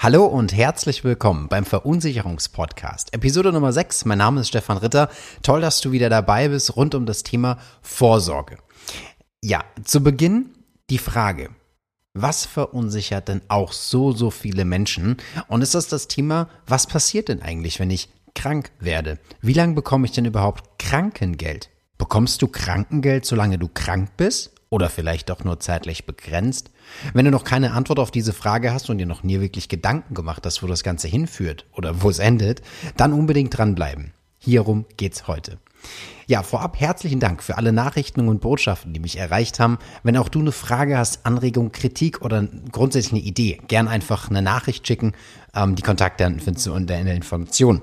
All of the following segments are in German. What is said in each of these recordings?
Hallo und herzlich willkommen beim Verunsicherungspodcast. Episode Nummer 6. Mein Name ist Stefan Ritter. Toll, dass du wieder dabei bist rund um das Thema Vorsorge. Ja, zu Beginn die Frage. Was verunsichert denn auch so, so viele Menschen? Und ist das das Thema, was passiert denn eigentlich, wenn ich krank werde? Wie lange bekomme ich denn überhaupt Krankengeld? Bekommst du Krankengeld, solange du krank bist? Oder vielleicht auch nur zeitlich begrenzt? Wenn du noch keine Antwort auf diese Frage hast und dir noch nie wirklich Gedanken gemacht hast, wo das Ganze hinführt oder wo es endet, dann unbedingt dranbleiben. Hierum geht's heute. Ja, vorab herzlichen Dank für alle Nachrichten und Botschaften, die mich erreicht haben. Wenn auch du eine Frage hast, Anregung, Kritik oder grundsätzlich eine Idee, gern einfach eine Nachricht schicken. Ähm, die Kontaktdaten findest du unter in der Information.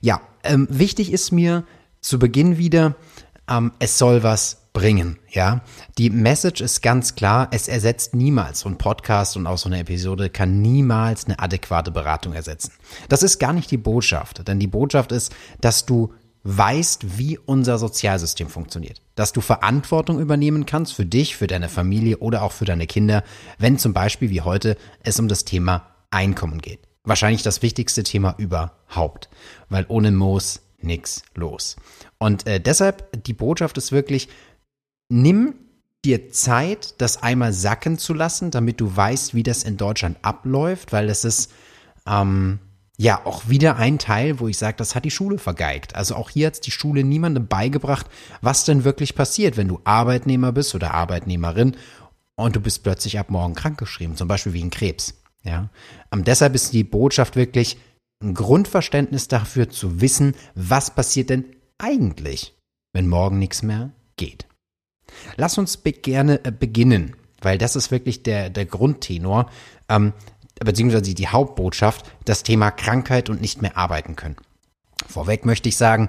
Ja, ähm, wichtig ist mir zu Beginn wieder, ähm, es soll was bringen, ja. Die Message ist ganz klar, es ersetzt niemals ein Podcast und auch so eine Episode kann niemals eine adäquate Beratung ersetzen. Das ist gar nicht die Botschaft, denn die Botschaft ist, dass du weißt, wie unser Sozialsystem funktioniert. Dass du Verantwortung übernehmen kannst für dich, für deine Familie oder auch für deine Kinder, wenn zum Beispiel wie heute es um das Thema Einkommen geht. Wahrscheinlich das wichtigste Thema überhaupt, weil ohne Moos nix los. Und äh, deshalb die Botschaft ist wirklich, nimm dir Zeit, das einmal sacken zu lassen, damit du weißt, wie das in Deutschland abläuft, weil das ist ähm, ja auch wieder ein Teil, wo ich sage, das hat die Schule vergeigt. Also auch hier hat die Schule niemandem beigebracht, was denn wirklich passiert, wenn du Arbeitnehmer bist oder Arbeitnehmerin und du bist plötzlich ab morgen krankgeschrieben, zum Beispiel wegen Krebs. Ja, ähm, deshalb ist die Botschaft wirklich ein Grundverständnis dafür zu wissen, was passiert denn eigentlich, wenn morgen nichts mehr geht. Lass uns be gerne äh, beginnen, weil das ist wirklich der, der Grundtenor, ähm, beziehungsweise die Hauptbotschaft, das Thema Krankheit und nicht mehr arbeiten können. Vorweg möchte ich sagen,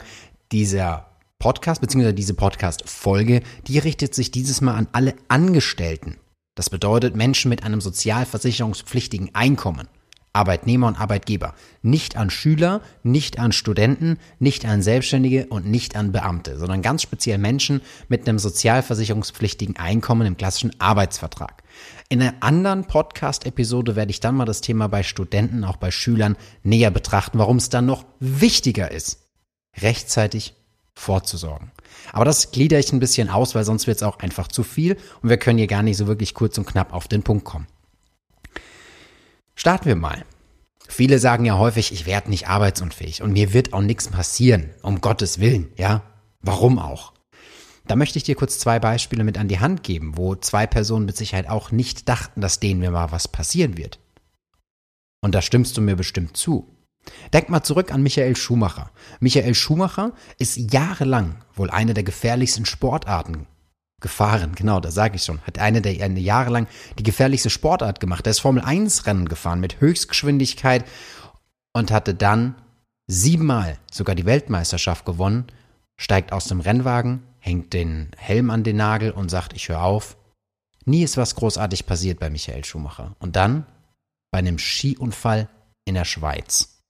dieser Podcast, beziehungsweise diese Podcast-Folge, die richtet sich dieses Mal an alle Angestellten. Das bedeutet Menschen mit einem sozialversicherungspflichtigen Einkommen. Arbeitnehmer und Arbeitgeber. Nicht an Schüler, nicht an Studenten, nicht an Selbstständige und nicht an Beamte, sondern ganz speziell Menschen mit einem sozialversicherungspflichtigen Einkommen im klassischen Arbeitsvertrag. In einer anderen Podcast-Episode werde ich dann mal das Thema bei Studenten, auch bei Schülern näher betrachten, warum es dann noch wichtiger ist, rechtzeitig vorzusorgen. Aber das glieder ich ein bisschen aus, weil sonst wird es auch einfach zu viel und wir können hier gar nicht so wirklich kurz und knapp auf den Punkt kommen. Starten wir mal. Viele sagen ja häufig, ich werde nicht arbeitsunfähig und mir wird auch nichts passieren, um Gottes Willen, ja? Warum auch? Da möchte ich dir kurz zwei Beispiele mit an die Hand geben, wo zwei Personen mit Sicherheit auch nicht dachten, dass denen mir mal was passieren wird. Und da stimmst du mir bestimmt zu. Denk mal zurück an Michael Schumacher. Michael Schumacher ist jahrelang wohl eine der gefährlichsten Sportarten gefahren, genau, da sage ich schon. Hat eine der eine Jahre lang die gefährlichste Sportart gemacht. Er ist Formel 1 Rennen gefahren mit Höchstgeschwindigkeit und hatte dann siebenmal sogar die Weltmeisterschaft gewonnen, steigt aus dem Rennwagen, hängt den Helm an den Nagel und sagt, ich höre auf. Nie ist was großartig passiert bei Michael Schumacher. Und dann bei einem Skiunfall in der Schweiz.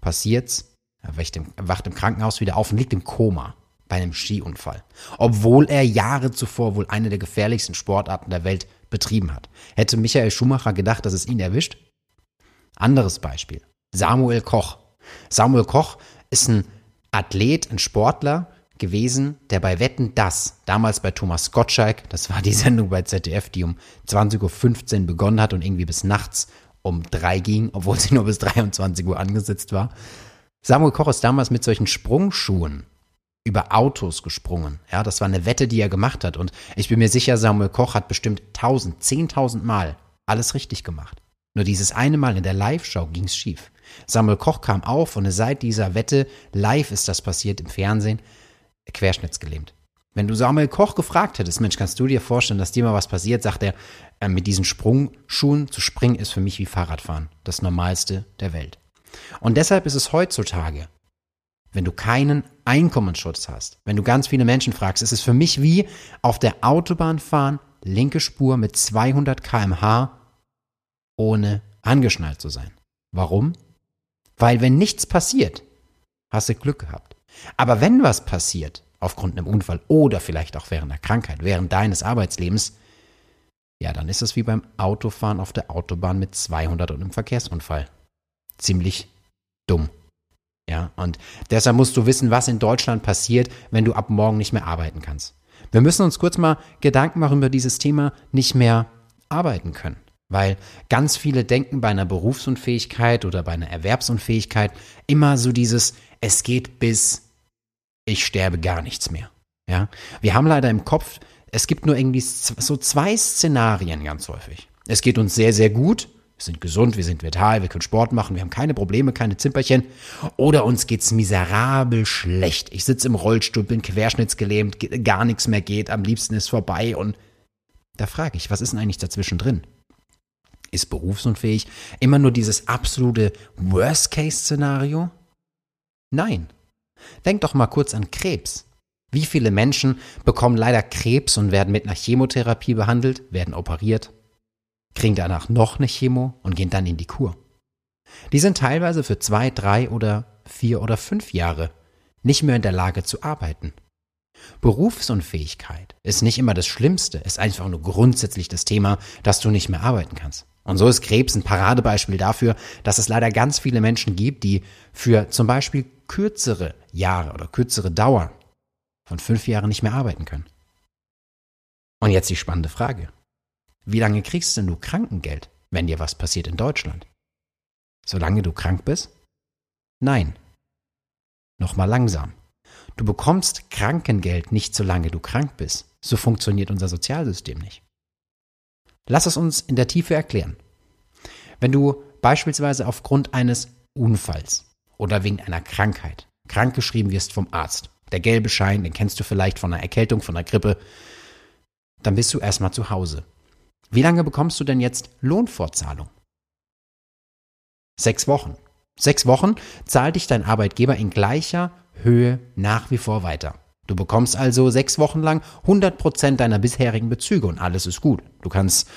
Passiert's, er wacht im Krankenhaus wieder auf und liegt im Koma bei einem Skiunfall, obwohl er Jahre zuvor wohl eine der gefährlichsten Sportarten der Welt betrieben hat. Hätte Michael Schumacher gedacht, dass es ihn erwischt? Anderes Beispiel. Samuel Koch. Samuel Koch ist ein Athlet, ein Sportler gewesen, der bei Wetten das, damals bei Thomas Gottschalk, das war die Sendung bei ZDF, die um 20.15 Uhr begonnen hat und irgendwie bis nachts um drei ging, obwohl sie nur bis 23 Uhr angesetzt war. Samuel Koch ist damals mit solchen Sprungschuhen über Autos gesprungen. Ja, das war eine Wette, die er gemacht hat. Und ich bin mir sicher, Samuel Koch hat bestimmt tausend, zehntausend Mal alles richtig gemacht. Nur dieses eine Mal in der Live-Show ging's schief. Samuel Koch kam auf und seit dieser Wette, live ist das passiert im Fernsehen, querschnittsgelähmt. Wenn du Samuel Koch gefragt hättest, Mensch, kannst du dir vorstellen, dass dir mal was passiert, sagt er, äh, mit diesen Sprungschuhen zu springen ist für mich wie Fahrradfahren. Das Normalste der Welt. Und deshalb ist es heutzutage wenn du keinen Einkommensschutz hast. Wenn du ganz viele Menschen fragst, ist es für mich wie auf der Autobahn fahren, linke Spur mit 200 kmh, ohne angeschnallt zu sein. Warum? Weil wenn nichts passiert, hast du Glück gehabt. Aber wenn was passiert, aufgrund einem Unfall oder vielleicht auch während der Krankheit, während deines Arbeitslebens, ja, dann ist es wie beim Autofahren auf der Autobahn mit 200 und einem Verkehrsunfall. Ziemlich dumm. Ja, und deshalb musst du wissen, was in Deutschland passiert, wenn du ab morgen nicht mehr arbeiten kannst. Wir müssen uns kurz mal Gedanken machen über dieses Thema nicht mehr arbeiten können. Weil ganz viele denken bei einer Berufsunfähigkeit oder bei einer Erwerbsunfähigkeit immer so dieses, es geht bis ich sterbe gar nichts mehr. Ja, wir haben leider im Kopf, es gibt nur irgendwie so zwei Szenarien ganz häufig. Es geht uns sehr, sehr gut wir sind gesund, wir sind vital, wir können Sport machen, wir haben keine Probleme, keine Zimperchen. Oder uns geht's miserabel schlecht. Ich sitze im Rollstuhl, bin querschnittsgelähmt, gar nichts mehr geht, am liebsten ist vorbei. Und da frage ich, was ist denn eigentlich dazwischen drin? Ist berufsunfähig immer nur dieses absolute Worst-Case-Szenario? Nein. Denk doch mal kurz an Krebs. Wie viele Menschen bekommen leider Krebs und werden mit einer Chemotherapie behandelt, werden operiert, kriegen danach noch eine Chemo und gehen dann in die Kur. Die sind teilweise für zwei, drei oder vier oder fünf Jahre nicht mehr in der Lage zu arbeiten. Berufsunfähigkeit ist nicht immer das Schlimmste, ist einfach nur grundsätzlich das Thema, dass du nicht mehr arbeiten kannst. Und so ist Krebs ein Paradebeispiel dafür, dass es leider ganz viele Menschen gibt, die für zum Beispiel kürzere Jahre oder kürzere Dauer von fünf Jahren nicht mehr arbeiten können. Und jetzt die spannende Frage. Wie lange kriegst denn du Krankengeld, wenn dir was passiert in Deutschland? Solange du krank bist? Nein. Nochmal langsam. Du bekommst Krankengeld nicht solange du krank bist. So funktioniert unser Sozialsystem nicht. Lass es uns in der Tiefe erklären. Wenn du beispielsweise aufgrund eines Unfalls oder wegen einer Krankheit krankgeschrieben wirst vom Arzt, der gelbe Schein, den kennst du vielleicht von einer Erkältung, von einer Grippe, dann bist du erstmal zu Hause. Wie lange bekommst du denn jetzt Lohnfortzahlung? Sechs Wochen. Sechs Wochen zahlt dich dein Arbeitgeber in gleicher Höhe nach wie vor weiter. Du bekommst also sechs Wochen lang 100% deiner bisherigen Bezüge und alles ist gut. Du kannst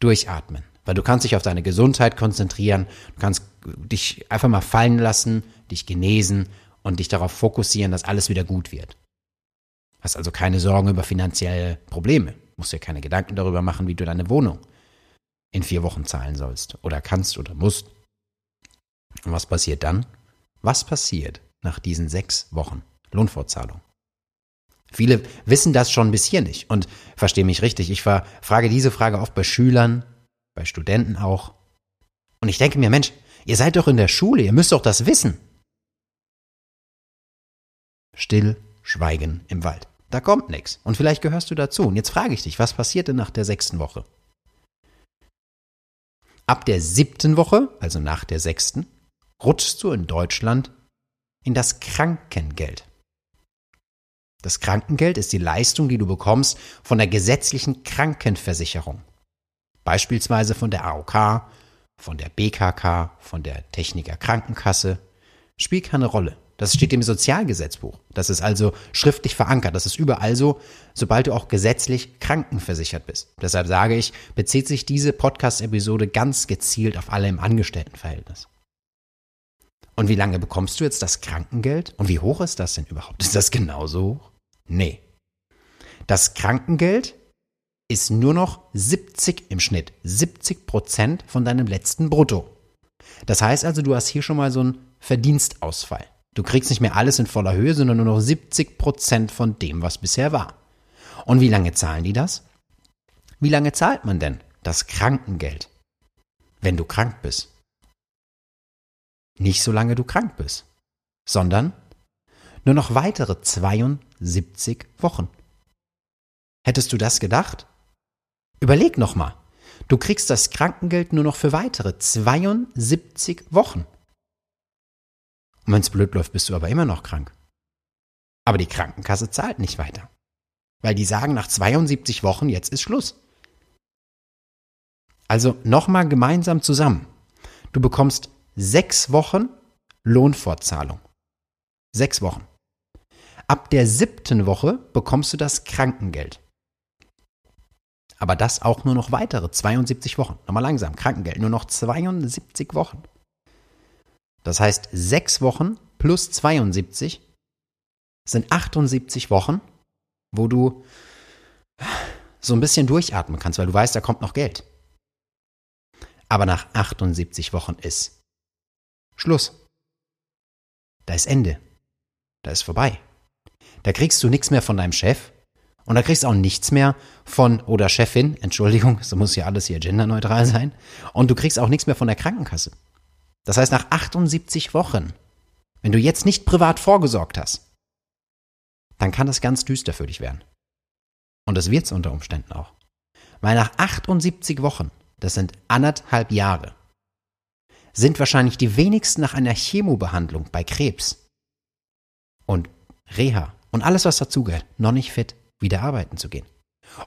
durchatmen, weil du kannst dich auf deine Gesundheit konzentrieren, du kannst dich einfach mal fallen lassen, dich genesen und dich darauf fokussieren, dass alles wieder gut wird. Hast also keine Sorgen über finanzielle Probleme musst dir keine Gedanken darüber machen, wie du deine Wohnung in vier Wochen zahlen sollst oder kannst oder musst. Und was passiert dann? Was passiert nach diesen sechs Wochen Lohnfortzahlung? Viele wissen das schon bis hier nicht und verstehe mich richtig. Ich frage diese Frage oft bei Schülern, bei Studenten auch. Und ich denke mir, Mensch, ihr seid doch in der Schule, ihr müsst doch das wissen. Still, Schweigen im Wald. Da kommt nichts. Und vielleicht gehörst du dazu. Und jetzt frage ich dich, was passiert denn nach der sechsten Woche? Ab der siebten Woche, also nach der sechsten, rutschst du in Deutschland in das Krankengeld. Das Krankengeld ist die Leistung, die du bekommst von der gesetzlichen Krankenversicherung. Beispielsweise von der AOK, von der BKK, von der Techniker Krankenkasse. Spielt keine Rolle. Das steht im Sozialgesetzbuch. Das ist also schriftlich verankert. Das ist überall so, sobald du auch gesetzlich krankenversichert bist. Deshalb sage ich, bezieht sich diese Podcast-Episode ganz gezielt auf alle im Angestelltenverhältnis. Und wie lange bekommst du jetzt das Krankengeld? Und wie hoch ist das denn überhaupt? Ist das genauso hoch? Nee. Das Krankengeld ist nur noch 70 im Schnitt. 70 Prozent von deinem letzten Brutto. Das heißt also, du hast hier schon mal so einen Verdienstausfall. Du kriegst nicht mehr alles in voller Höhe, sondern nur noch 70 Prozent von dem, was bisher war. Und wie lange zahlen die das? Wie lange zahlt man denn das Krankengeld, wenn du krank bist? Nicht solange du krank bist, sondern nur noch weitere 72 Wochen. Hättest du das gedacht? Überleg nochmal. Du kriegst das Krankengeld nur noch für weitere 72 Wochen. Und wenn es blöd läuft, bist du aber immer noch krank. Aber die Krankenkasse zahlt nicht weiter. Weil die sagen, nach 72 Wochen, jetzt ist Schluss. Also nochmal gemeinsam zusammen. Du bekommst sechs Wochen Lohnfortzahlung. Sechs Wochen. Ab der siebten Woche bekommst du das Krankengeld. Aber das auch nur noch weitere 72 Wochen. Nochmal langsam, Krankengeld, nur noch 72 Wochen. Das heißt, sechs Wochen plus 72 sind 78 Wochen, wo du so ein bisschen durchatmen kannst, weil du weißt, da kommt noch Geld. Aber nach 78 Wochen ist Schluss. Da ist Ende. Da ist vorbei. Da kriegst du nichts mehr von deinem Chef und da kriegst du auch nichts mehr von oder Chefin, Entschuldigung, so muss ja alles hier genderneutral sein, und du kriegst auch nichts mehr von der Krankenkasse. Das heißt, nach 78 Wochen, wenn du jetzt nicht privat vorgesorgt hast, dann kann das ganz düster für dich werden. Und das wird es unter Umständen auch. Weil nach 78 Wochen, das sind anderthalb Jahre, sind wahrscheinlich die wenigsten nach einer Chemobehandlung bei Krebs und Reha und alles, was dazugehört, noch nicht fit, wieder arbeiten zu gehen.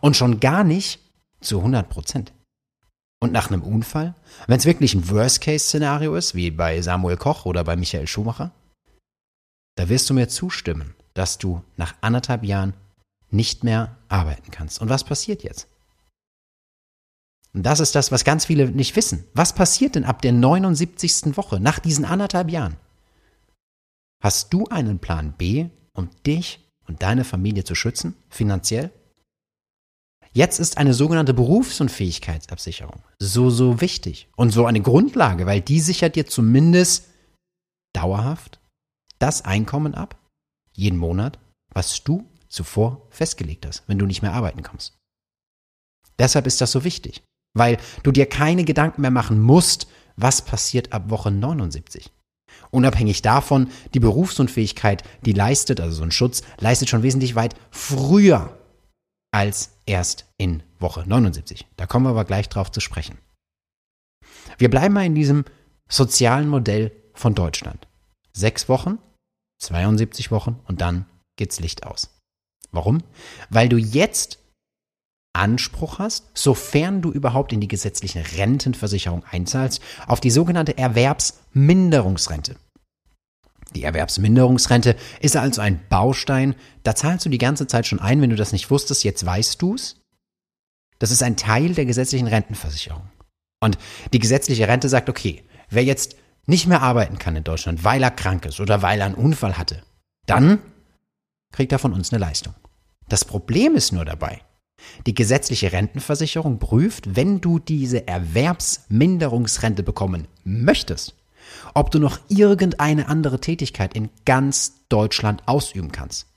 Und schon gar nicht zu 100 Prozent. Und nach einem Unfall, wenn es wirklich ein Worst-Case-Szenario ist, wie bei Samuel Koch oder bei Michael Schumacher, da wirst du mir zustimmen, dass du nach anderthalb Jahren nicht mehr arbeiten kannst. Und was passiert jetzt? Und das ist das, was ganz viele nicht wissen. Was passiert denn ab der 79. Woche, nach diesen anderthalb Jahren? Hast du einen Plan B, um dich und deine Familie zu schützen, finanziell? Jetzt ist eine sogenannte Berufsunfähigkeitsabsicherung so, so wichtig und so eine Grundlage, weil die sichert dir zumindest dauerhaft das Einkommen ab, jeden Monat, was du zuvor festgelegt hast, wenn du nicht mehr arbeiten kommst. Deshalb ist das so wichtig weil du dir keine Gedanken mehr machen musst, was passiert ab Woche 79. Unabhängig davon, die Berufsunfähigkeit, die leistet, also so ein Schutz, leistet schon wesentlich weit früher als erst in Woche 79. Da kommen wir aber gleich drauf zu sprechen. Wir bleiben mal in diesem sozialen Modell von Deutschland. Sechs Wochen, 72 Wochen und dann geht's Licht aus. Warum? Weil du jetzt Anspruch hast, sofern du überhaupt in die gesetzliche Rentenversicherung einzahlst, auf die sogenannte Erwerbsminderungsrente. Die Erwerbsminderungsrente ist also ein Baustein, da zahlst du die ganze Zeit schon ein, wenn du das nicht wusstest, jetzt weißt du's. Das ist ein Teil der gesetzlichen Rentenversicherung. Und die gesetzliche Rente sagt, okay, wer jetzt nicht mehr arbeiten kann in Deutschland, weil er krank ist oder weil er einen Unfall hatte, dann kriegt er von uns eine Leistung. Das Problem ist nur dabei, die gesetzliche Rentenversicherung prüft, wenn du diese Erwerbsminderungsrente bekommen möchtest, ob du noch irgendeine andere Tätigkeit in ganz Deutschland ausüben kannst.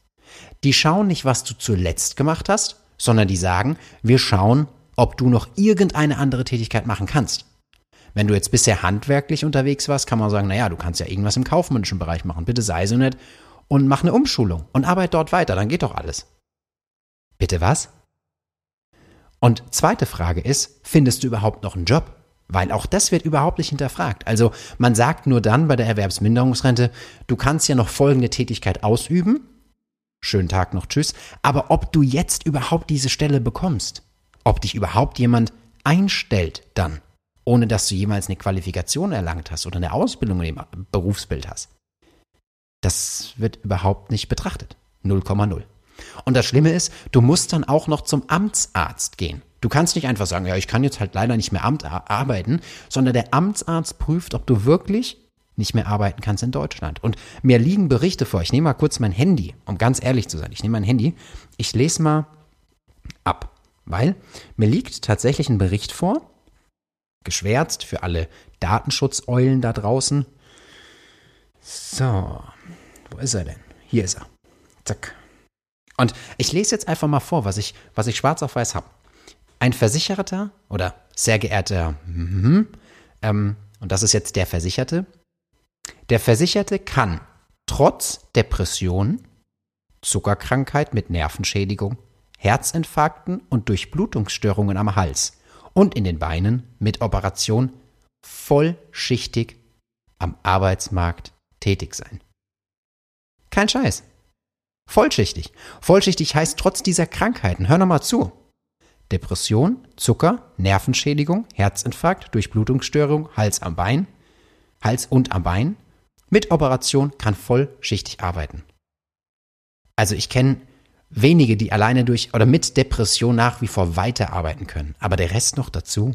Die schauen nicht, was du zuletzt gemacht hast, sondern die sagen, wir schauen, ob du noch irgendeine andere Tätigkeit machen kannst. Wenn du jetzt bisher handwerklich unterwegs warst, kann man sagen, naja, du kannst ja irgendwas im kaufmännischen Bereich machen. Bitte sei so nett und mach eine Umschulung und arbeite dort weiter, dann geht doch alles. Bitte was? Und zweite Frage ist, findest du überhaupt noch einen Job? Weil auch das wird überhaupt nicht hinterfragt. Also man sagt nur dann bei der Erwerbsminderungsrente, du kannst ja noch folgende Tätigkeit ausüben. Schönen Tag noch, tschüss. Aber ob du jetzt überhaupt diese Stelle bekommst, ob dich überhaupt jemand einstellt dann, ohne dass du jemals eine Qualifikation erlangt hast oder eine Ausbildung dem Berufsbild hast, das wird überhaupt nicht betrachtet. 0,0. Und das Schlimme ist, du musst dann auch noch zum Amtsarzt gehen. Du kannst nicht einfach sagen, ja, ich kann jetzt halt leider nicht mehr Amt arbeiten, sondern der Amtsarzt prüft, ob du wirklich nicht mehr arbeiten kannst in Deutschland. Und mir liegen Berichte vor. Ich nehme mal kurz mein Handy, um ganz ehrlich zu sein. Ich nehme mein Handy, ich lese mal ab, weil mir liegt tatsächlich ein Bericht vor, geschwärzt für alle Datenschutzeulen da draußen. So, wo ist er denn? Hier ist er. Zack. Und ich lese jetzt einfach mal vor, was ich, was ich schwarz auf weiß habe. Ein Versicherter oder sehr geehrter, mm, ähm, und das ist jetzt der Versicherte, der Versicherte kann trotz Depression, Zuckerkrankheit mit Nervenschädigung, Herzinfarkten und Durchblutungsstörungen am Hals und in den Beinen mit Operation vollschichtig am Arbeitsmarkt tätig sein. Kein Scheiß. Vollschichtig. Vollschichtig heißt trotz dieser Krankheiten, hör nochmal zu. Depression, Zucker, Nervenschädigung, Herzinfarkt, Durchblutungsstörung, Hals am Bein, Hals und am Bein. Mit Operation kann vollschichtig arbeiten. Also ich kenne wenige, die alleine durch oder mit Depression nach wie vor weiterarbeiten können. Aber der Rest noch dazu,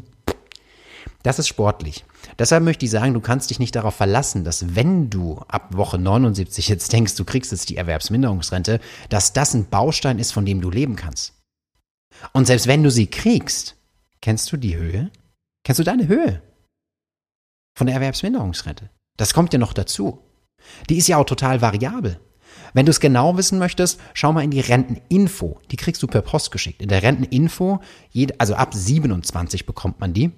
das ist sportlich. Deshalb möchte ich sagen, du kannst dich nicht darauf verlassen, dass wenn du ab Woche 79 jetzt denkst, du kriegst jetzt die Erwerbsminderungsrente, dass das ein Baustein ist, von dem du leben kannst. Und selbst wenn du sie kriegst, kennst du die Höhe? Kennst du deine Höhe? Von der Erwerbsminderungsrente. Das kommt ja noch dazu. Die ist ja auch total variabel. Wenn du es genau wissen möchtest, schau mal in die Renteninfo. Die kriegst du per Post geschickt. In der Renteninfo, also ab 27 bekommt man die.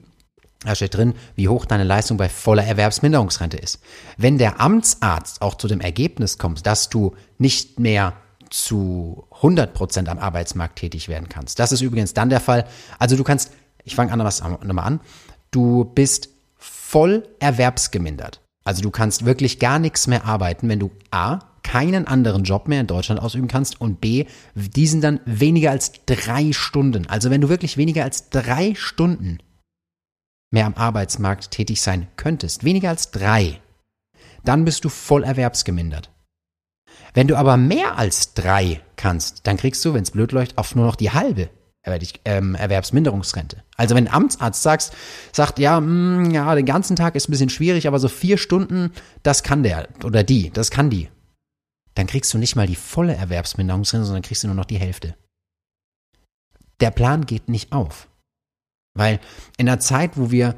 Da steht drin, wie hoch deine Leistung bei voller Erwerbsminderungsrente ist. Wenn der Amtsarzt auch zu dem Ergebnis kommt, dass du nicht mehr zu 100 Prozent am Arbeitsmarkt tätig werden kannst. Das ist übrigens dann der Fall. Also du kannst, ich fange an, was nochmal an. Du bist voll erwerbsgemindert. Also du kannst wirklich gar nichts mehr arbeiten, wenn du A, keinen anderen Job mehr in Deutschland ausüben kannst und B, diesen dann weniger als drei Stunden. Also wenn du wirklich weniger als drei Stunden mehr am Arbeitsmarkt tätig sein könntest, weniger als drei, dann bist du voll erwerbsgemindert. Wenn du aber mehr als drei kannst, dann kriegst du, wenn es blöd läuft, auf nur noch die halbe ähm, Erwerbsminderungsrente. Also wenn ein Amtsarzt sagst, sagt, ja, mh, mm, ja, den ganzen Tag ist ein bisschen schwierig, aber so vier Stunden, das kann der oder die, das kann die. Dann kriegst du nicht mal die volle Erwerbsminderungsrente, sondern kriegst du nur noch die Hälfte. Der Plan geht nicht auf. Weil in einer Zeit, wo wir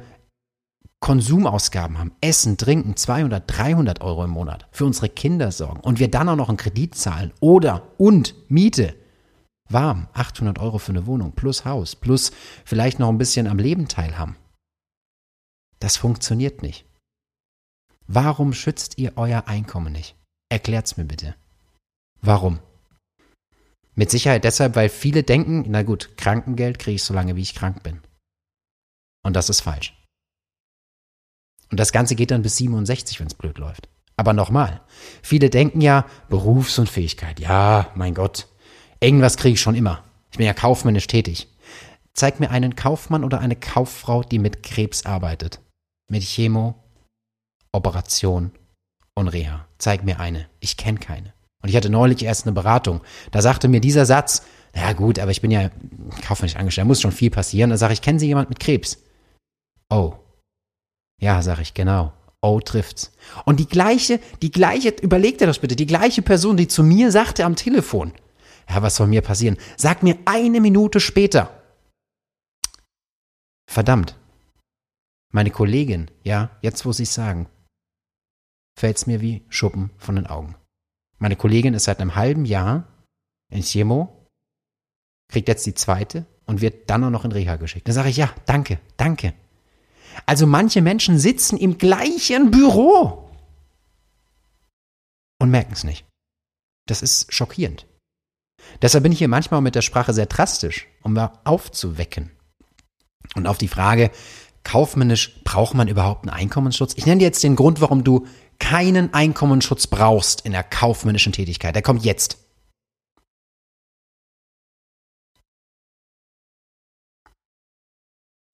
Konsumausgaben haben, Essen, Trinken, 200, 300 Euro im Monat, für unsere Kinder sorgen und wir dann auch noch einen Kredit zahlen oder und Miete, warm, 800 Euro für eine Wohnung, plus Haus, plus vielleicht noch ein bisschen am Leben teilhaben. Das funktioniert nicht. Warum schützt ihr euer Einkommen nicht? Erklärt's mir bitte. Warum? Mit Sicherheit deshalb, weil viele denken, na gut, Krankengeld kriege ich so lange, wie ich krank bin. Und das ist falsch. Und das Ganze geht dann bis 67, wenn es blöd läuft. Aber nochmal, viele denken ja, Berufsunfähigkeit, ja, mein Gott, irgendwas kriege ich schon immer. Ich bin ja kaufmännisch tätig. Zeig mir einen Kaufmann oder eine Kauffrau, die mit Krebs arbeitet. Mit Chemo, Operation und Reha. Zeig mir eine. Ich kenne keine. Und ich hatte neulich erst eine Beratung. Da sagte mir dieser Satz, na gut, aber ich bin ja kaufmännisch angestellt, da muss schon viel passieren. Da sage ich, kennen Sie jemand mit Krebs? Oh. Ja, sag ich, genau. Oh, trifft's. Und die gleiche, die gleiche, überleg dir das bitte, die gleiche Person, die zu mir sagte am Telefon, ja, was soll mir passieren? Sag mir eine Minute später. Verdammt. Meine Kollegin, ja, jetzt sie es sagen, fällt's mir wie Schuppen von den Augen. Meine Kollegin ist seit einem halben Jahr in Chemo, kriegt jetzt die zweite und wird dann auch noch in Reha geschickt. Dann sage ich, ja, danke, danke. Also manche Menschen sitzen im gleichen Büro und merken es nicht. Das ist schockierend. Deshalb bin ich hier manchmal mit der Sprache sehr drastisch, um aufzuwecken. Und auf die Frage, kaufmännisch braucht man überhaupt einen Einkommensschutz? Ich nenne dir jetzt den Grund, warum du keinen Einkommensschutz brauchst in der kaufmännischen Tätigkeit. Der kommt jetzt.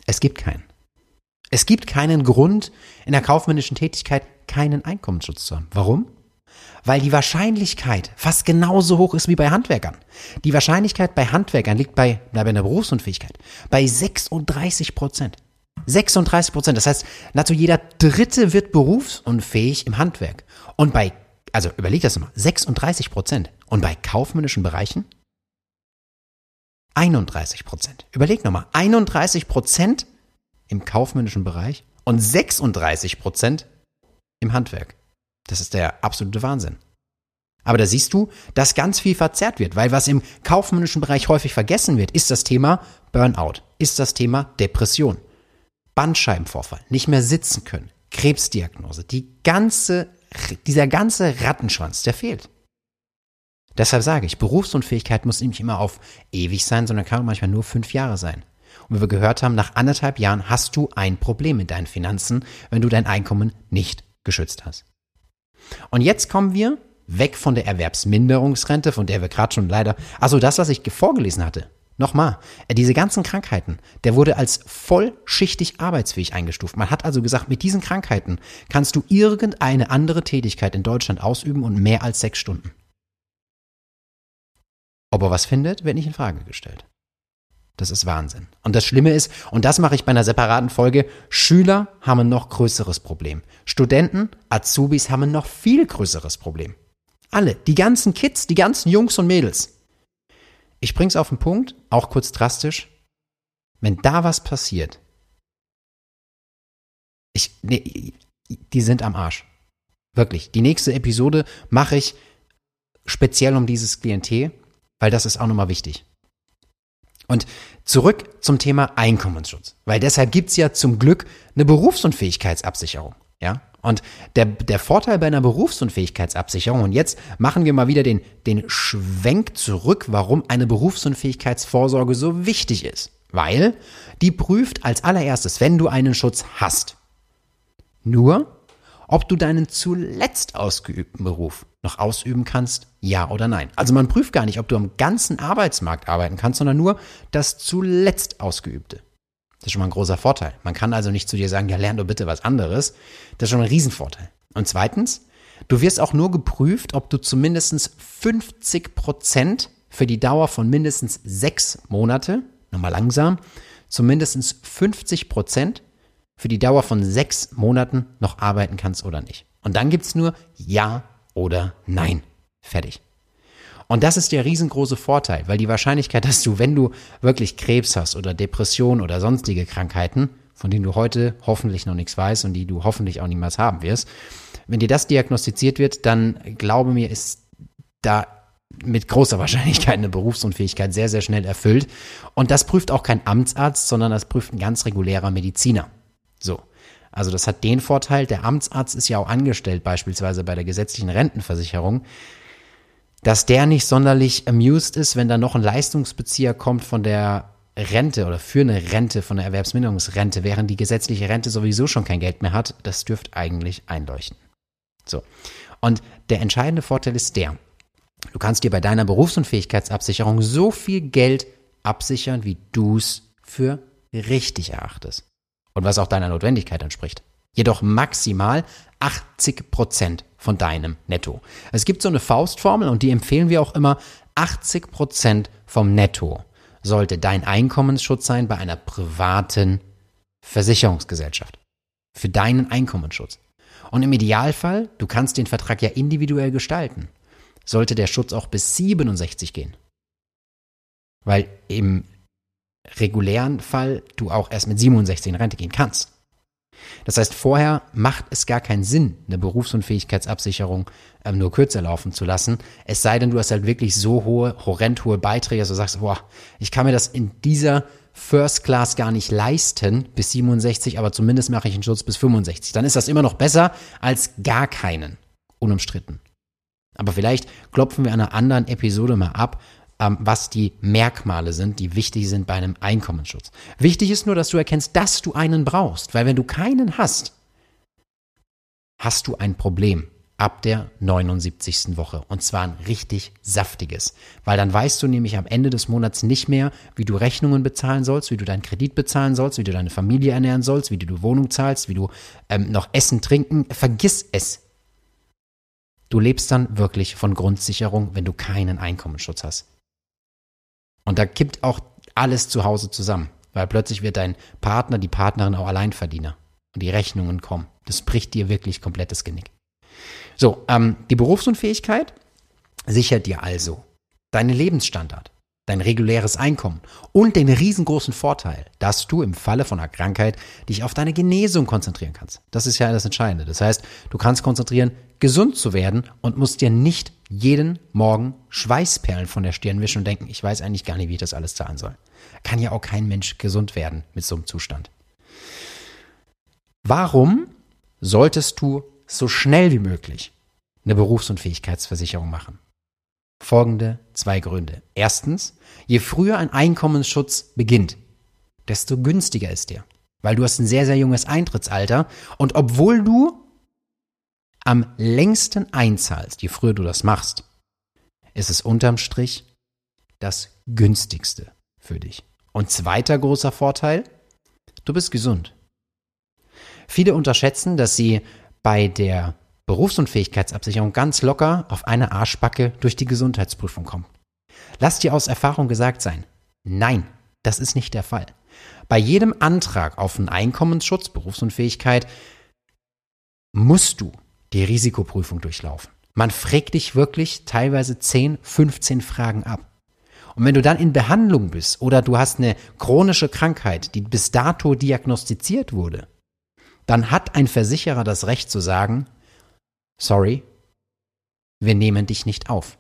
Es gibt keinen. Es gibt keinen Grund, in der kaufmännischen Tätigkeit keinen Einkommensschutz zu haben. Warum? Weil die Wahrscheinlichkeit fast genauso hoch ist wie bei Handwerkern. Die Wahrscheinlichkeit bei Handwerkern liegt bei, bei der Berufsunfähigkeit bei 36 Prozent. 36 Prozent. Das heißt, nahezu jeder Dritte wird berufsunfähig im Handwerk. Und bei, also überleg das mal, 36 Prozent. Und bei kaufmännischen Bereichen 31 Prozent. Überleg nochmal, 31 Prozent im kaufmännischen Bereich und 36 Prozent im Handwerk. Das ist der absolute Wahnsinn. Aber da siehst du, dass ganz viel verzerrt wird, weil was im kaufmännischen Bereich häufig vergessen wird, ist das Thema Burnout, ist das Thema Depression, Bandscheibenvorfall, nicht mehr sitzen können, Krebsdiagnose, die ganze, dieser ganze Rattenschwanz, der fehlt. Deshalb sage ich, Berufsunfähigkeit muss nämlich immer auf ewig sein, sondern kann manchmal nur fünf Jahre sein. Und wie wir gehört haben, nach anderthalb Jahren hast du ein Problem mit deinen Finanzen, wenn du dein Einkommen nicht geschützt hast. Und jetzt kommen wir weg von der Erwerbsminderungsrente, von der wir gerade schon leider, also das, was ich vorgelesen hatte. Nochmal, diese ganzen Krankheiten, der wurde als vollschichtig arbeitsfähig eingestuft. Man hat also gesagt, mit diesen Krankheiten kannst du irgendeine andere Tätigkeit in Deutschland ausüben und mehr als sechs Stunden. Ob er was findet, wird nicht in Frage gestellt. Das ist Wahnsinn. Und das Schlimme ist, und das mache ich bei einer separaten Folge, Schüler haben ein noch größeres Problem. Studenten, Azubis haben ein noch viel größeres Problem. Alle, die ganzen Kids, die ganzen Jungs und Mädels. ich bring's auf den Punkt, auch kurz drastisch. Wenn da was passiert, ich, nee, die sind am Arsch. Wirklich. Die nächste Episode mache ich speziell um dieses Klientel, weil das ist auch nochmal wichtig. Und zurück zum Thema Einkommensschutz, weil deshalb gibt's ja zum Glück eine Berufsunfähigkeitsabsicherung. Ja? Und der, der Vorteil bei einer Berufsunfähigkeitsabsicherung, und jetzt machen wir mal wieder den, den Schwenk zurück, warum eine Berufsunfähigkeitsvorsorge so wichtig ist. Weil die prüft als allererstes, wenn du einen Schutz hast, nur, ob du deinen zuletzt ausgeübten Beruf noch ausüben kannst, ja oder nein. Also man prüft gar nicht, ob du am ganzen Arbeitsmarkt arbeiten kannst, sondern nur das zuletzt ausgeübte. Das ist schon mal ein großer Vorteil. Man kann also nicht zu dir sagen, ja, lern doch bitte was anderes. Das ist schon ein Riesenvorteil. Und zweitens, du wirst auch nur geprüft, ob du zumindest 50 Prozent für die Dauer von mindestens sechs Monate, nochmal langsam, zumindest 50 Prozent für die Dauer von sechs Monaten noch arbeiten kannst oder nicht. Und dann gibt's nur Ja oder Nein. Fertig. Und das ist der riesengroße Vorteil, weil die Wahrscheinlichkeit, dass du, wenn du wirklich Krebs hast oder Depression oder sonstige Krankheiten, von denen du heute hoffentlich noch nichts weißt und die du hoffentlich auch niemals haben wirst, wenn dir das diagnostiziert wird, dann glaube mir, ist da mit großer Wahrscheinlichkeit eine Berufsunfähigkeit sehr, sehr schnell erfüllt. Und das prüft auch kein Amtsarzt, sondern das prüft ein ganz regulärer Mediziner. So. Also das hat den Vorteil, der Amtsarzt ist ja auch angestellt, beispielsweise bei der gesetzlichen Rentenversicherung, dass der nicht sonderlich amused ist, wenn da noch ein Leistungsbezieher kommt von der Rente oder für eine Rente, von der Erwerbsminderungsrente, während die gesetzliche Rente sowieso schon kein Geld mehr hat. Das dürfte eigentlich einleuchten. So. Und der entscheidende Vorteil ist der, du kannst dir bei deiner Berufsunfähigkeitsabsicherung so viel Geld absichern, wie du es für richtig erachtest und was auch deiner Notwendigkeit entspricht. Jedoch maximal 80 Prozent von deinem Netto. Es gibt so eine Faustformel und die empfehlen wir auch immer. 80 Prozent vom Netto sollte dein Einkommensschutz sein bei einer privaten Versicherungsgesellschaft. Für deinen Einkommensschutz. Und im Idealfall, du kannst den Vertrag ja individuell gestalten, sollte der Schutz auch bis 67 gehen. Weil im regulären Fall du auch erst mit 67 in Rente gehen kannst. Das heißt, vorher macht es gar keinen Sinn, eine Berufsunfähigkeitsabsicherung ähm, nur kürzer laufen zu lassen. Es sei denn, du hast halt wirklich so hohe, horrend hohe Beiträge, dass du sagst, boah, ich kann mir das in dieser First Class gar nicht leisten bis 67, aber zumindest mache ich einen Schutz bis 65. Dann ist das immer noch besser als gar keinen. Unumstritten. Aber vielleicht klopfen wir an einer anderen Episode mal ab, ähm, was die Merkmale sind, die wichtig sind bei einem Einkommensschutz. Wichtig ist nur, dass du erkennst, dass du einen brauchst, weil wenn du keinen hast, hast du ein Problem ab der 79. Woche. Und zwar ein richtig saftiges. Weil dann weißt du nämlich am Ende des Monats nicht mehr, wie du Rechnungen bezahlen sollst, wie du deinen Kredit bezahlen sollst, wie du deine Familie ernähren sollst, wie du die Wohnung zahlst, wie du ähm, noch Essen, Trinken. Vergiss es. Du lebst dann wirklich von Grundsicherung, wenn du keinen Einkommensschutz hast. Und da kippt auch alles zu Hause zusammen, weil plötzlich wird dein Partner, die Partnerin auch Alleinverdiener und die Rechnungen kommen. Das bricht dir wirklich komplettes Genick. So, ähm, die Berufsunfähigkeit sichert dir also deinen Lebensstandard, dein reguläres Einkommen und den riesengroßen Vorteil, dass du im Falle von einer Krankheit dich auf deine Genesung konzentrieren kannst. Das ist ja das Entscheidende. Das heißt, du kannst konzentrieren, gesund zu werden und musst dir nicht jeden Morgen Schweißperlen von der Stirn wischen und denken, ich weiß eigentlich gar nicht, wie ich das alles zahlen soll. Kann ja auch kein Mensch gesund werden mit so einem Zustand. Warum solltest du so schnell wie möglich eine Berufsunfähigkeitsversicherung machen? Folgende zwei Gründe. Erstens, je früher ein Einkommensschutz beginnt, desto günstiger ist der. Weil du hast ein sehr, sehr junges Eintrittsalter und obwohl du am längsten einzahlst, je früher du das machst, ist es unterm Strich das günstigste für dich. Und zweiter großer Vorteil, du bist gesund. Viele unterschätzen, dass sie bei der Berufsunfähigkeitsabsicherung ganz locker auf eine Arschbacke durch die Gesundheitsprüfung kommen. Lass dir aus Erfahrung gesagt sein, nein, das ist nicht der Fall. Bei jedem Antrag auf einen Einkommensschutz, Berufsunfähigkeit, musst du die Risikoprüfung durchlaufen. Man fragt dich wirklich teilweise 10, 15 Fragen ab. Und wenn du dann in Behandlung bist oder du hast eine chronische Krankheit, die bis dato diagnostiziert wurde, dann hat ein Versicherer das Recht zu sagen, sorry, wir nehmen dich nicht auf.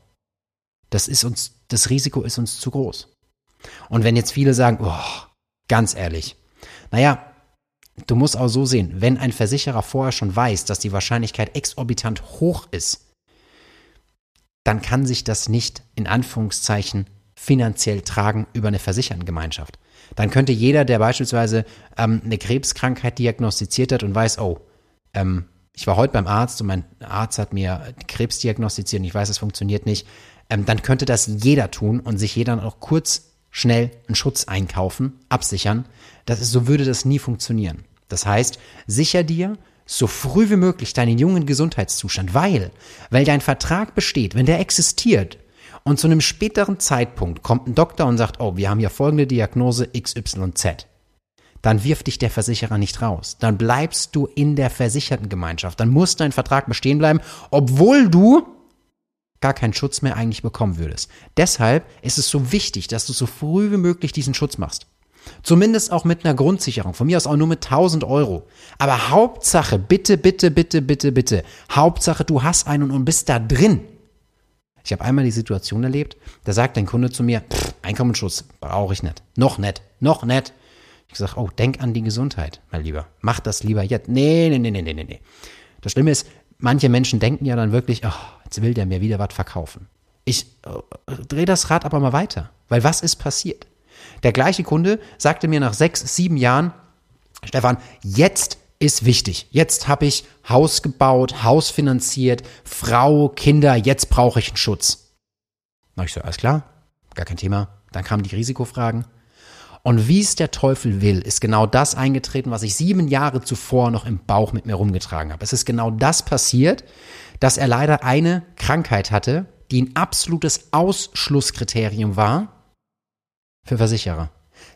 Das ist uns, das Risiko ist uns zu groß. Und wenn jetzt viele sagen, oh, ganz ehrlich, naja, du musst auch so sehen, wenn ein Versicherer vorher schon weiß, dass die Wahrscheinlichkeit exorbitant hoch ist, dann kann sich das nicht in Anführungszeichen finanziell tragen über eine Versichertengemeinschaft. Dann könnte jeder, der beispielsweise ähm, eine Krebskrankheit diagnostiziert hat und weiß, oh, ähm, ich war heute beim Arzt und mein Arzt hat mir Krebs diagnostiziert und ich weiß, es funktioniert nicht, ähm, dann könnte das jeder tun und sich jeder auch kurz schnell einen Schutz einkaufen, absichern. Das ist, so würde das nie funktionieren. Das heißt, sicher dir so früh wie möglich deinen jungen Gesundheitszustand, weil, weil dein Vertrag besteht, wenn der existiert und zu einem späteren Zeitpunkt kommt ein Doktor und sagt, oh, wir haben hier folgende Diagnose XYZ, dann wirft dich der Versicherer nicht raus. Dann bleibst du in der Versichertengemeinschaft. Dann muss dein Vertrag bestehen bleiben, obwohl du gar keinen Schutz mehr eigentlich bekommen würdest. Deshalb ist es so wichtig, dass du so früh wie möglich diesen Schutz machst. Zumindest auch mit einer Grundsicherung. Von mir aus auch nur mit 1000 Euro. Aber Hauptsache, bitte, bitte, bitte, bitte, bitte. Hauptsache, du hast einen und bist da drin. Ich habe einmal die Situation erlebt, da sagt ein Kunde zu mir, Einkommensschutz brauche ich nicht. Noch nicht. Noch nicht. Ich sage, oh, denk an die Gesundheit, mein Lieber. Mach das lieber jetzt. Nee, nee, nee, nee, nee, nee. Das Schlimme ist, manche Menschen denken ja dann wirklich, oh, jetzt will der mir wieder was verkaufen. Ich äh, drehe das Rad aber mal weiter. Weil was ist passiert? Der gleiche Kunde sagte mir nach sechs, sieben Jahren, Stefan, jetzt ist wichtig. Jetzt habe ich Haus gebaut, Haus finanziert, Frau, Kinder, jetzt brauche ich einen Schutz. Na, ich so, alles klar, gar kein Thema. Dann kamen die Risikofragen. Und wie es der Teufel will, ist genau das eingetreten, was ich sieben Jahre zuvor noch im Bauch mit mir rumgetragen habe. Es ist genau das passiert, dass er leider eine Krankheit hatte, die ein absolutes Ausschlusskriterium war für Versicherer.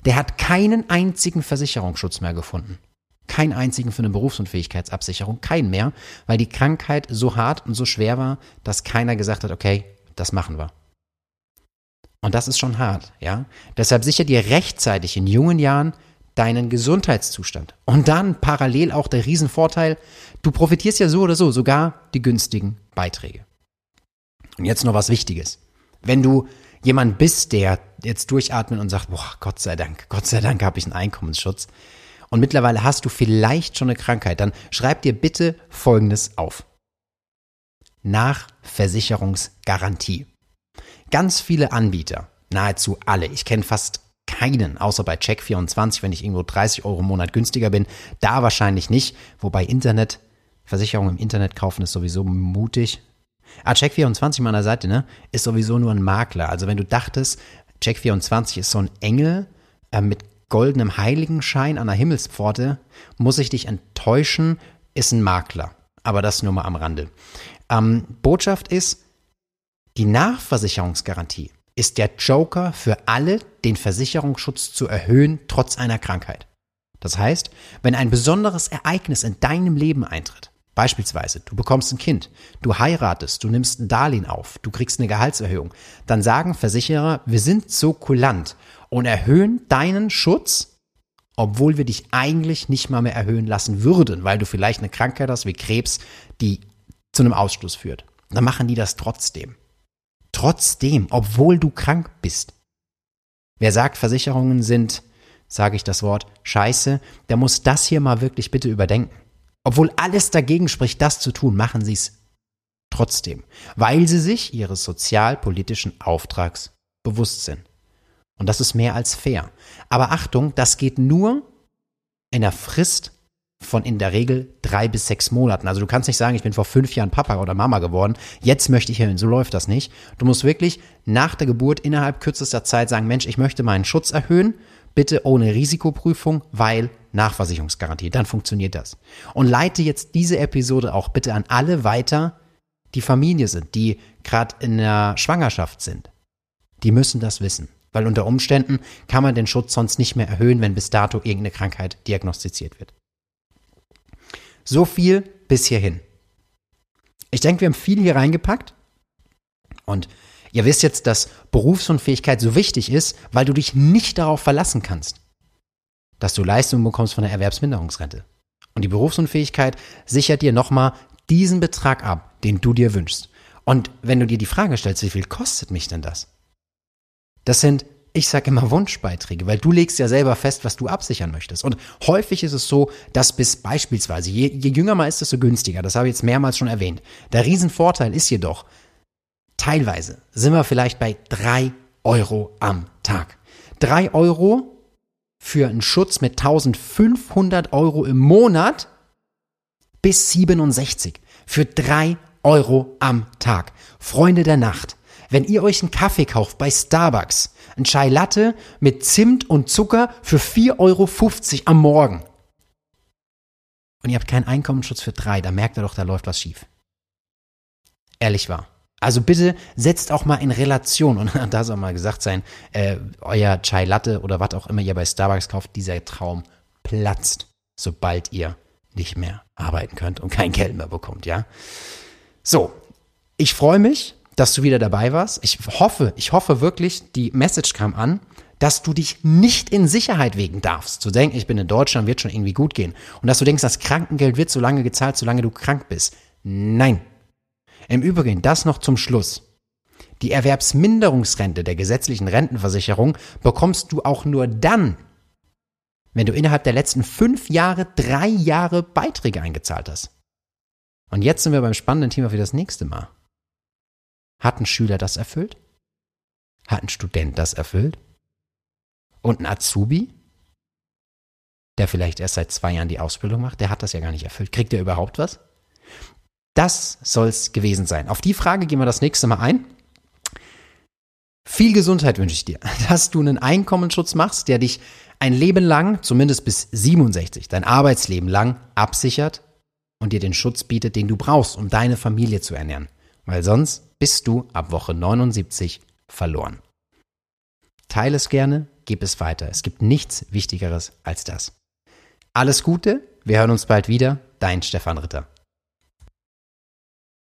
Der hat keinen einzigen Versicherungsschutz mehr gefunden. Keinen einzigen für eine Berufsunfähigkeitsabsicherung, keinen mehr, weil die Krankheit so hart und so schwer war, dass keiner gesagt hat, okay, das machen wir. Und das ist schon hart, ja. Deshalb sicher dir rechtzeitig in jungen Jahren deinen Gesundheitszustand. Und dann parallel auch der Riesenvorteil, du profitierst ja so oder so, sogar die günstigen Beiträge. Und jetzt noch was Wichtiges. Wenn du jemand bist, der jetzt durchatmet und sagt, boah, Gott sei Dank, Gott sei Dank habe ich einen Einkommensschutz. Und mittlerweile hast du vielleicht schon eine Krankheit, dann schreib dir bitte Folgendes auf. Nachversicherungsgarantie. Ganz viele Anbieter, nahezu alle, ich kenne fast keinen, außer bei Check24, wenn ich irgendwo 30 Euro im Monat günstiger bin, da wahrscheinlich nicht, wobei Internet, Versicherung im Internet kaufen ist sowieso mutig, Ah, Check24 meiner Seite, ne, ist sowieso nur ein Makler. Also wenn du dachtest, Check24 ist so ein Engel äh, mit goldenem Heiligenschein an der Himmelspforte, muss ich dich enttäuschen, ist ein Makler. Aber das nur mal am Rande. Ähm, Botschaft ist, die Nachversicherungsgarantie ist der Joker für alle, den Versicherungsschutz zu erhöhen, trotz einer Krankheit. Das heißt, wenn ein besonderes Ereignis in deinem Leben eintritt, Beispielsweise, du bekommst ein Kind, du heiratest, du nimmst ein Darlehen auf, du kriegst eine Gehaltserhöhung. Dann sagen Versicherer, wir sind so kulant und erhöhen deinen Schutz, obwohl wir dich eigentlich nicht mal mehr erhöhen lassen würden, weil du vielleicht eine Krankheit hast wie Krebs, die zu einem Ausschluss führt. Dann machen die das trotzdem. Trotzdem, obwohl du krank bist. Wer sagt, Versicherungen sind, sage ich das Wort, scheiße, der muss das hier mal wirklich bitte überdenken. Obwohl alles dagegen spricht, das zu tun, machen sie es trotzdem, weil sie sich ihres sozialpolitischen Auftrags bewusst sind. Und das ist mehr als fair. Aber Achtung, das geht nur in der Frist von in der Regel drei bis sechs Monaten. Also du kannst nicht sagen, ich bin vor fünf Jahren Papa oder Mama geworden, jetzt möchte ich erhöhen. So läuft das nicht. Du musst wirklich nach der Geburt innerhalb kürzester Zeit sagen, Mensch, ich möchte meinen Schutz erhöhen, bitte ohne Risikoprüfung, weil Nachversicherungsgarantie. Dann funktioniert das. Und leite jetzt diese Episode auch bitte an alle weiter, die Familie sind, die gerade in der Schwangerschaft sind. Die müssen das wissen. Weil unter Umständen kann man den Schutz sonst nicht mehr erhöhen, wenn bis dato irgendeine Krankheit diagnostiziert wird. So viel bis hierhin. Ich denke, wir haben viel hier reingepackt. Und Ihr wisst jetzt, dass Berufsunfähigkeit so wichtig ist, weil du dich nicht darauf verlassen kannst, dass du Leistungen bekommst von der Erwerbsminderungsrente. Und die Berufsunfähigkeit sichert dir nochmal diesen Betrag ab, den du dir wünschst. Und wenn du dir die Frage stellst, wie viel kostet mich denn das? Das sind, ich sage immer Wunschbeiträge, weil du legst ja selber fest, was du absichern möchtest. Und häufig ist es so, dass bis beispielsweise, je, je jünger man ist, desto günstiger. Das habe ich jetzt mehrmals schon erwähnt. Der Riesenvorteil ist jedoch, teilweise sind wir vielleicht bei drei Euro am Tag. Drei Euro für einen Schutz mit 1500 Euro im Monat bis 67. Für drei Euro am Tag. Freunde der Nacht. Wenn ihr euch einen Kaffee kauft bei Starbucks, ein Chai Latte mit Zimt und Zucker für 4,50 Euro am Morgen. Und ihr habt keinen Einkommensschutz für drei, da merkt ihr doch, da läuft was schief. Ehrlich wahr. Also bitte setzt auch mal in Relation, und da soll mal gesagt sein, äh, euer Chai Latte oder was auch immer ihr bei Starbucks kauft, dieser Traum platzt, sobald ihr nicht mehr arbeiten könnt und kein Geld mehr bekommt, ja? So, ich freue mich, dass du wieder dabei warst. Ich hoffe, ich hoffe wirklich, die Message kam an, dass du dich nicht in Sicherheit wegen darfst. Zu denken, ich bin in Deutschland, wird schon irgendwie gut gehen. Und dass du denkst, das Krankengeld wird so lange gezahlt, solange du krank bist. Nein, im Übrigen, das noch zum Schluss. Die Erwerbsminderungsrente der gesetzlichen Rentenversicherung bekommst du auch nur dann, wenn du innerhalb der letzten fünf Jahre drei Jahre Beiträge eingezahlt hast. Und jetzt sind wir beim spannenden Thema für das nächste Mal. Hat ein Schüler das erfüllt? Hat ein Student das erfüllt? Und ein Azubi, der vielleicht erst seit zwei Jahren die Ausbildung macht, der hat das ja gar nicht erfüllt. Kriegt er überhaupt was? Das soll's gewesen sein. Auf die Frage gehen wir das nächste Mal ein. Viel Gesundheit wünsche ich dir, dass du einen Einkommensschutz machst, der dich ein Leben lang, zumindest bis 67, dein Arbeitsleben lang absichert und dir den Schutz bietet, den du brauchst, um deine Familie zu ernähren. Weil sonst bist du ab Woche 79 verloren. Teile es gerne, gib es weiter. Es gibt nichts Wichtigeres als das. Alles Gute, wir hören uns bald wieder. Dein Stefan Ritter.